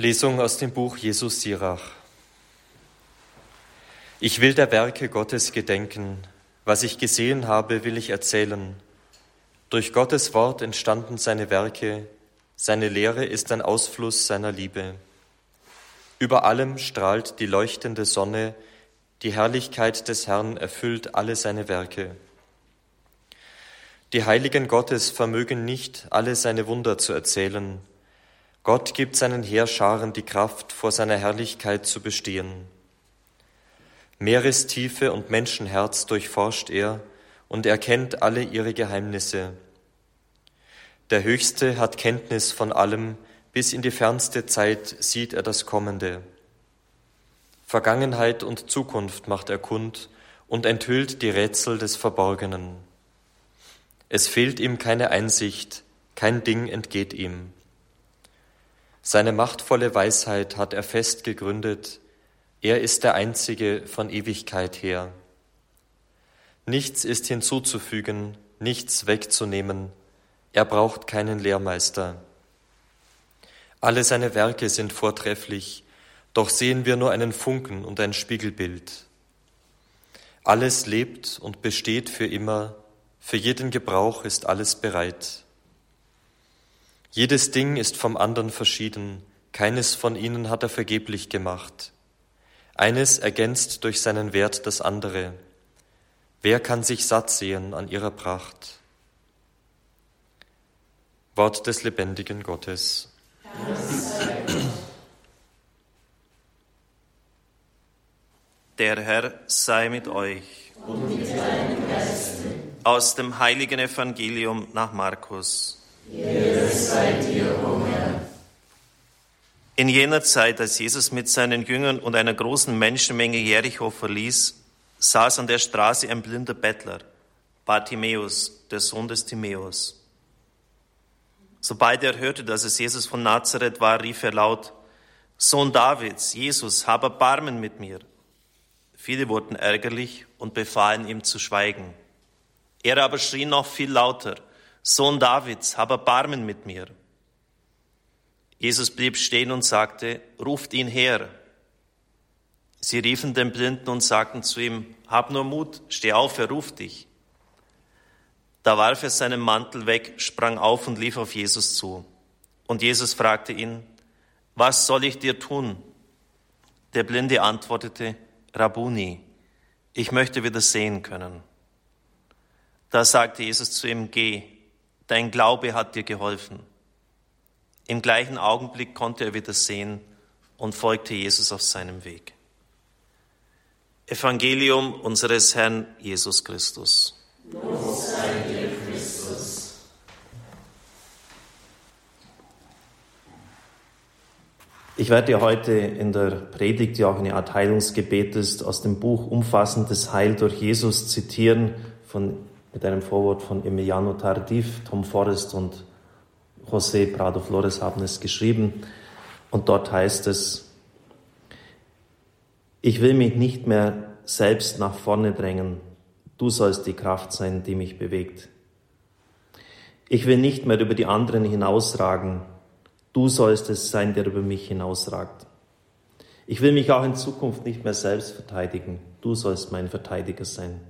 Lesung aus dem Buch Jesus Sirach. Ich will der Werke Gottes gedenken. Was ich gesehen habe, will ich erzählen. Durch Gottes Wort entstanden seine Werke. Seine Lehre ist ein Ausfluss seiner Liebe. Über allem strahlt die leuchtende Sonne. Die Herrlichkeit des Herrn erfüllt alle seine Werke. Die Heiligen Gottes vermögen nicht, alle seine Wunder zu erzählen. Gott gibt seinen Heerscharen die Kraft, vor seiner Herrlichkeit zu bestehen. Meerestiefe und Menschenherz durchforscht er und erkennt alle ihre Geheimnisse. Der Höchste hat Kenntnis von allem, bis in die fernste Zeit sieht er das Kommende. Vergangenheit und Zukunft macht er kund und enthüllt die Rätsel des Verborgenen. Es fehlt ihm keine Einsicht, kein Ding entgeht ihm. Seine machtvolle Weisheit hat er fest gegründet. Er ist der Einzige von Ewigkeit her. Nichts ist hinzuzufügen, nichts wegzunehmen. Er braucht keinen Lehrmeister. Alle seine Werke sind vortrefflich, doch sehen wir nur einen Funken und ein Spiegelbild. Alles lebt und besteht für immer, für jeden Gebrauch ist alles bereit. Jedes Ding ist vom anderen verschieden, keines von ihnen hat er vergeblich gemacht. Eines ergänzt durch seinen Wert das andere. Wer kann sich satt sehen an ihrer Pracht? Wort des lebendigen Gottes. Der Herr sei mit euch. Und mit deinem Geiste. Aus dem heiligen Evangelium nach Markus. In jener Zeit, als Jesus mit seinen Jüngern und einer großen Menschenmenge Jericho verließ, saß an der Straße ein blinder Bettler, Bartimäus, der Sohn des Timäus. Sobald er hörte, dass es Jesus von Nazareth war, rief er laut, Sohn Davids, Jesus, hab Erbarmen mit mir. Viele wurden ärgerlich und befahlen ihm zu schweigen. Er aber schrie noch viel lauter, Sohn Davids, hab Erbarmen mit mir. Jesus blieb stehen und sagte, ruft ihn her. Sie riefen den Blinden und sagten zu ihm, hab nur Mut, steh auf, er ruft dich. Da warf er seinen Mantel weg, sprang auf und lief auf Jesus zu. Und Jesus fragte ihn, was soll ich dir tun? Der Blinde antwortete, Rabuni, ich möchte wieder sehen können. Da sagte Jesus zu ihm, geh, dein Glaube hat dir geholfen. Im gleichen Augenblick konnte er wieder sehen und folgte Jesus auf seinem Weg. Evangelium unseres Herrn Jesus Christus. Los sei dir, Christus. Ich werde dir heute in der Predigt, die auch eine Art Heilungsgebet ist, aus dem Buch Umfassendes Heil durch Jesus zitieren von mit einem Vorwort von Emiliano Tardif, Tom Forrest und José Prado Flores haben es geschrieben. Und dort heißt es, ich will mich nicht mehr selbst nach vorne drängen. Du sollst die Kraft sein, die mich bewegt. Ich will nicht mehr über die anderen hinausragen. Du sollst es sein, der über mich hinausragt. Ich will mich auch in Zukunft nicht mehr selbst verteidigen. Du sollst mein Verteidiger sein.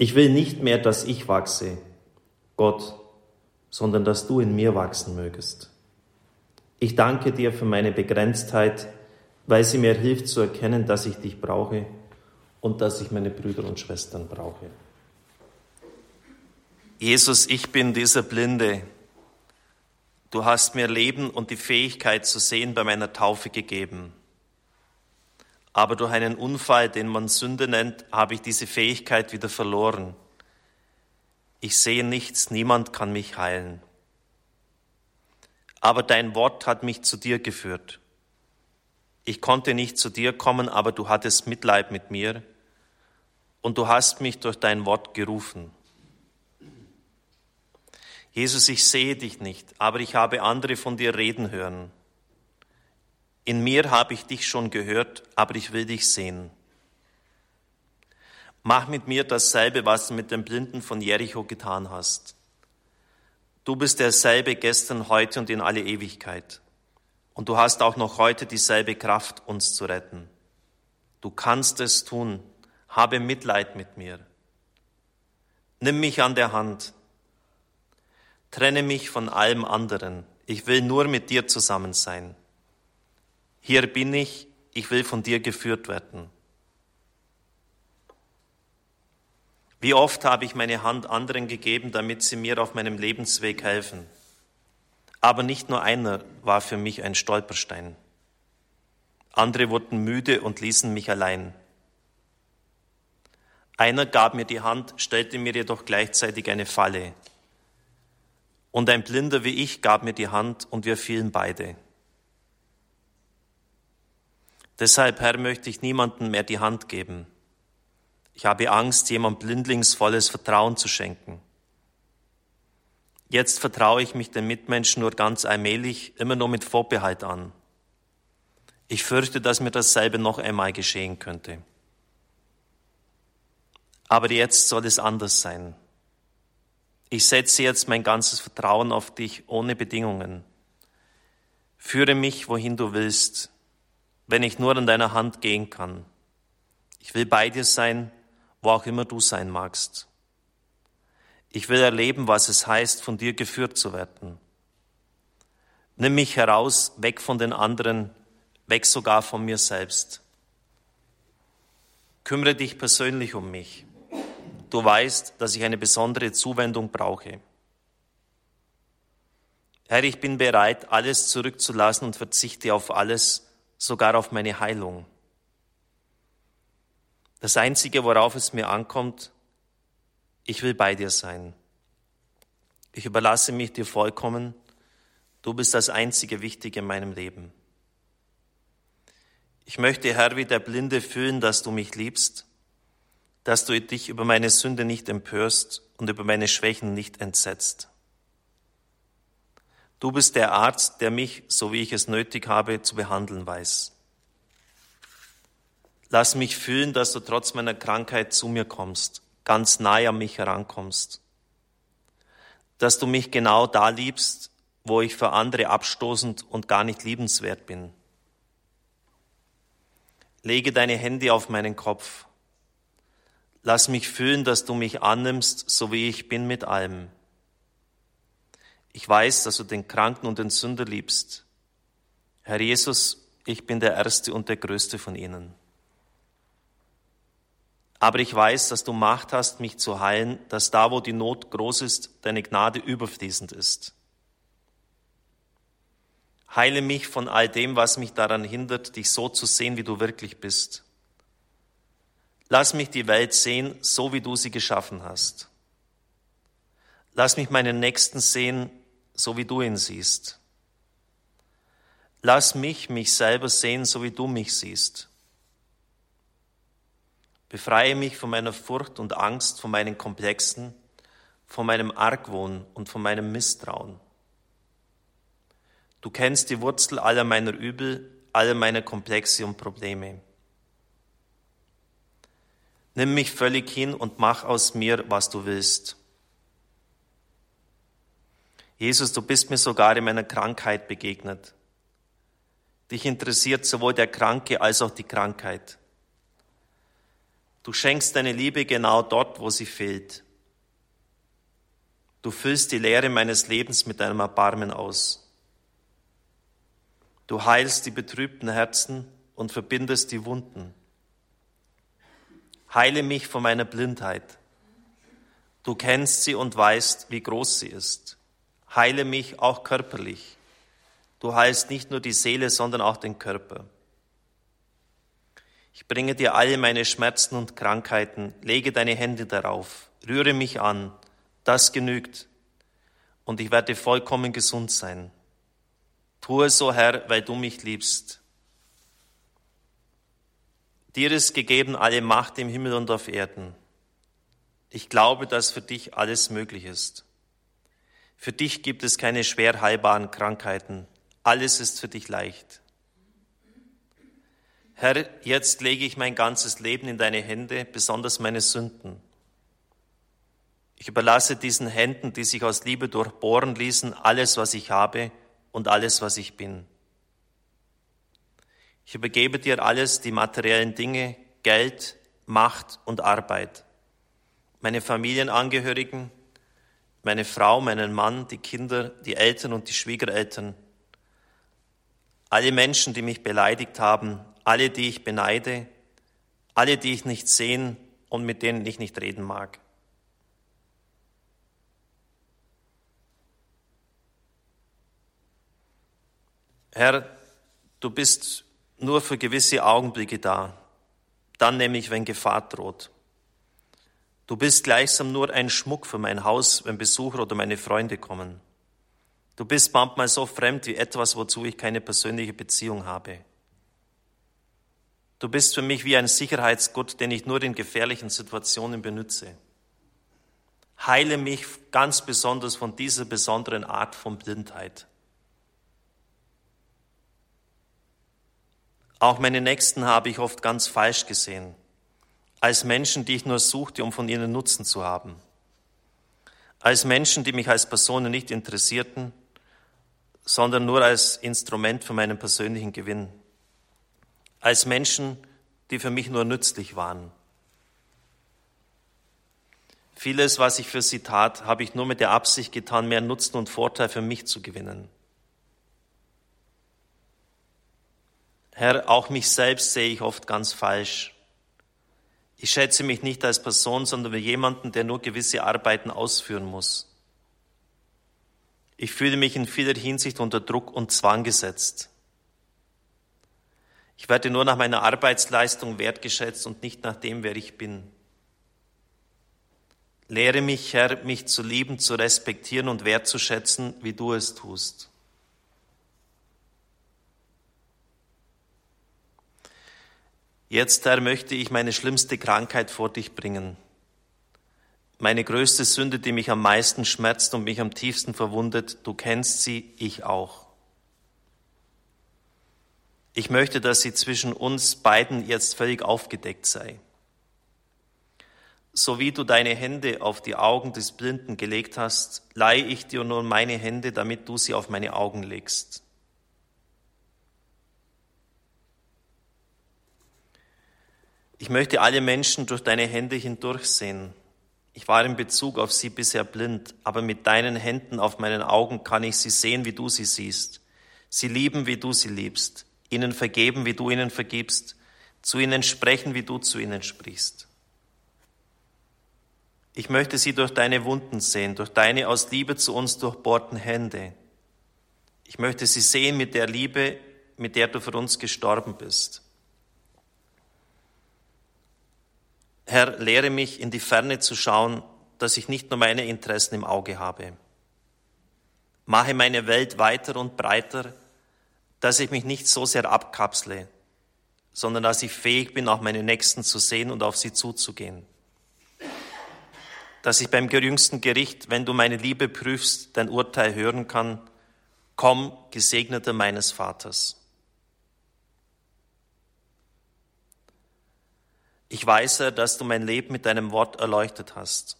Ich will nicht mehr, dass ich wachse, Gott, sondern dass du in mir wachsen mögest. Ich danke dir für meine Begrenztheit, weil sie mir hilft zu erkennen, dass ich dich brauche und dass ich meine Brüder und Schwestern brauche. Jesus, ich bin dieser Blinde. Du hast mir Leben und die Fähigkeit zu sehen bei meiner Taufe gegeben aber durch einen Unfall, den man Sünde nennt, habe ich diese Fähigkeit wieder verloren. Ich sehe nichts, niemand kann mich heilen. Aber dein Wort hat mich zu dir geführt. Ich konnte nicht zu dir kommen, aber du hattest Mitleid mit mir und du hast mich durch dein Wort gerufen. Jesus, ich sehe dich nicht, aber ich habe andere von dir reden hören. In mir habe ich dich schon gehört, aber ich will dich sehen. Mach mit mir dasselbe, was du mit dem Blinden von Jericho getan hast. Du bist derselbe gestern, heute und in alle Ewigkeit. Und du hast auch noch heute dieselbe Kraft, uns zu retten. Du kannst es tun. Habe Mitleid mit mir. Nimm mich an der Hand. Trenne mich von allem anderen. Ich will nur mit dir zusammen sein. Hier bin ich. Ich will von dir geführt werden. Wie oft habe ich meine Hand anderen gegeben, damit sie mir auf meinem Lebensweg helfen. Aber nicht nur einer war für mich ein Stolperstein. Andere wurden müde und ließen mich allein. Einer gab mir die Hand, stellte mir jedoch gleichzeitig eine Falle. Und ein Blinder wie ich gab mir die Hand und wir fielen beide. Deshalb, Herr, möchte ich niemandem mehr die Hand geben. Ich habe Angst, jemand blindlingsvolles Vertrauen zu schenken. Jetzt vertraue ich mich den Mitmenschen nur ganz allmählich, immer nur mit Vorbehalt an. Ich fürchte, dass mir dasselbe noch einmal geschehen könnte. Aber jetzt soll es anders sein. Ich setze jetzt mein ganzes Vertrauen auf dich ohne Bedingungen. Führe mich, wohin du willst, wenn ich nur an deiner Hand gehen kann. Ich will bei dir sein, wo auch immer du sein magst. Ich will erleben, was es heißt, von dir geführt zu werden. Nimm mich heraus, weg von den anderen, weg sogar von mir selbst. Kümmere dich persönlich um mich. Du weißt, dass ich eine besondere Zuwendung brauche. Herr, ich bin bereit, alles zurückzulassen und verzichte auf alles, sogar auf meine Heilung. Das Einzige, worauf es mir ankommt, ich will bei dir sein. Ich überlasse mich dir vollkommen. Du bist das einzige Wichtige in meinem Leben. Ich möchte, Herr, wie der Blinde fühlen, dass du mich liebst, dass du dich über meine Sünde nicht empörst und über meine Schwächen nicht entsetzt. Du bist der Arzt, der mich, so wie ich es nötig habe, zu behandeln weiß. Lass mich fühlen, dass du trotz meiner Krankheit zu mir kommst ganz nahe an mich herankommst. Dass du mich genau da liebst, wo ich für andere abstoßend und gar nicht liebenswert bin. Lege deine Hände auf meinen Kopf. Lass mich fühlen, dass du mich annimmst, so wie ich bin mit allem. Ich weiß, dass du den Kranken und den Sünder liebst. Herr Jesus, ich bin der Erste und der Größte von ihnen. Aber ich weiß, dass du Macht hast, mich zu heilen, dass da, wo die Not groß ist, deine Gnade überfließend ist. Heile mich von all dem, was mich daran hindert, dich so zu sehen, wie du wirklich bist. Lass mich die Welt sehen, so wie du sie geschaffen hast. Lass mich meinen Nächsten sehen, so wie du ihn siehst. Lass mich mich selber sehen, so wie du mich siehst. Befreie mich von meiner Furcht und Angst, von meinen Komplexen, von meinem Argwohn und von meinem Misstrauen. Du kennst die Wurzel aller meiner Übel, aller meiner Komplexe und Probleme. Nimm mich völlig hin und mach aus mir, was du willst. Jesus, du bist mir sogar in meiner Krankheit begegnet. Dich interessiert sowohl der Kranke als auch die Krankheit. Du schenkst deine Liebe genau dort, wo sie fehlt. Du füllst die Leere meines Lebens mit deinem Erbarmen aus. Du heilst die betrübten Herzen und verbindest die Wunden. Heile mich von meiner Blindheit. Du kennst sie und weißt, wie groß sie ist. Heile mich auch körperlich. Du heilst nicht nur die Seele, sondern auch den Körper. Ich bringe dir alle meine Schmerzen und Krankheiten, lege deine Hände darauf, rühre mich an, das genügt, und ich werde vollkommen gesund sein. Tue so, Herr, weil du mich liebst. Dir ist gegeben alle Macht im Himmel und auf Erden. Ich glaube, dass für dich alles möglich ist. Für dich gibt es keine schwer heilbaren Krankheiten. Alles ist für dich leicht. Herr, jetzt lege ich mein ganzes Leben in deine Hände, besonders meine Sünden. Ich überlasse diesen Händen, die sich aus Liebe durchbohren ließen, alles, was ich habe und alles, was ich bin. Ich übergebe dir alles, die materiellen Dinge, Geld, Macht und Arbeit, meine Familienangehörigen, meine Frau, meinen Mann, die Kinder, die Eltern und die Schwiegereltern, alle Menschen, die mich beleidigt haben, alle, die ich beneide, alle, die ich nicht sehen und mit denen ich nicht reden mag. Herr, du bist nur für gewisse Augenblicke da, dann nämlich, wenn Gefahr droht. Du bist gleichsam nur ein Schmuck für mein Haus, wenn Besucher oder meine Freunde kommen. Du bist manchmal so fremd wie etwas, wozu ich keine persönliche Beziehung habe. Du bist für mich wie ein Sicherheitsgott, den ich nur in gefährlichen Situationen benütze. Heile mich ganz besonders von dieser besonderen Art von Blindheit. Auch meine Nächsten habe ich oft ganz falsch gesehen, als Menschen, die ich nur suchte, um von ihnen Nutzen zu haben, als Menschen, die mich als Personen nicht interessierten, sondern nur als Instrument für meinen persönlichen Gewinn, als Menschen, die für mich nur nützlich waren. Vieles, was ich für sie tat, habe ich nur mit der Absicht getan, mehr Nutzen und Vorteil für mich zu gewinnen. Herr, auch mich selbst sehe ich oft ganz falsch. Ich schätze mich nicht als Person, sondern wie jemanden, der nur gewisse Arbeiten ausführen muss. Ich fühle mich in vieler Hinsicht unter Druck und Zwang gesetzt. Ich werde nur nach meiner Arbeitsleistung wertgeschätzt und nicht nach dem, wer ich bin. Lehre mich, Herr, mich zu lieben, zu respektieren und wertzuschätzen, wie du es tust. Jetzt, Herr, möchte ich meine schlimmste Krankheit vor dich bringen. Meine größte Sünde, die mich am meisten schmerzt und mich am tiefsten verwundet, du kennst sie, ich auch. Ich möchte, dass sie zwischen uns beiden jetzt völlig aufgedeckt sei. So wie du deine Hände auf die Augen des Blinden gelegt hast, leihe ich dir nun meine Hände, damit du sie auf meine Augen legst. Ich möchte alle Menschen durch deine Hände hindurchsehen. Ich war in Bezug auf sie bisher blind, aber mit deinen Händen auf meinen Augen kann ich sie sehen, wie du sie siehst. Sie lieben, wie du sie liebst, ihnen vergeben, wie du ihnen vergibst, zu ihnen sprechen, wie du zu ihnen sprichst. Ich möchte sie durch deine Wunden sehen, durch deine aus Liebe zu uns durchbohrten Hände. Ich möchte sie sehen mit der Liebe, mit der du für uns gestorben bist. Herr, lehre mich in die Ferne zu schauen, dass ich nicht nur meine Interessen im Auge habe. Mache meine Welt weiter und breiter, dass ich mich nicht so sehr abkapsle, sondern dass ich fähig bin, auch meine Nächsten zu sehen und auf sie zuzugehen. Dass ich beim geringsten Gericht, wenn du meine Liebe prüfst, dein Urteil hören kann, komm, Gesegneter meines Vaters. Ich weiß, Herr, dass du mein Leben mit deinem Wort erleuchtet hast.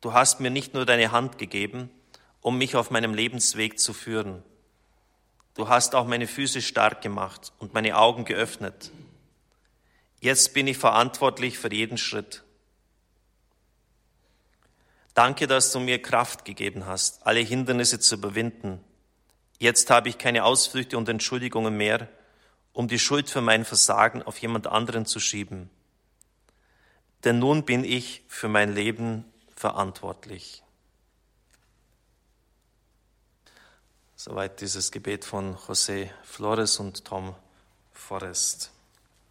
Du hast mir nicht nur deine Hand gegeben, um mich auf meinem Lebensweg zu führen. Du hast auch meine Füße stark gemacht und meine Augen geöffnet. Jetzt bin ich verantwortlich für jeden Schritt. Danke, dass du mir Kraft gegeben hast, alle Hindernisse zu überwinden. Jetzt habe ich keine Ausflüchte und Entschuldigungen mehr, um die Schuld für mein Versagen auf jemand anderen zu schieben. Denn nun bin ich für mein Leben verantwortlich. Soweit dieses Gebet von José Flores und Tom Forrest.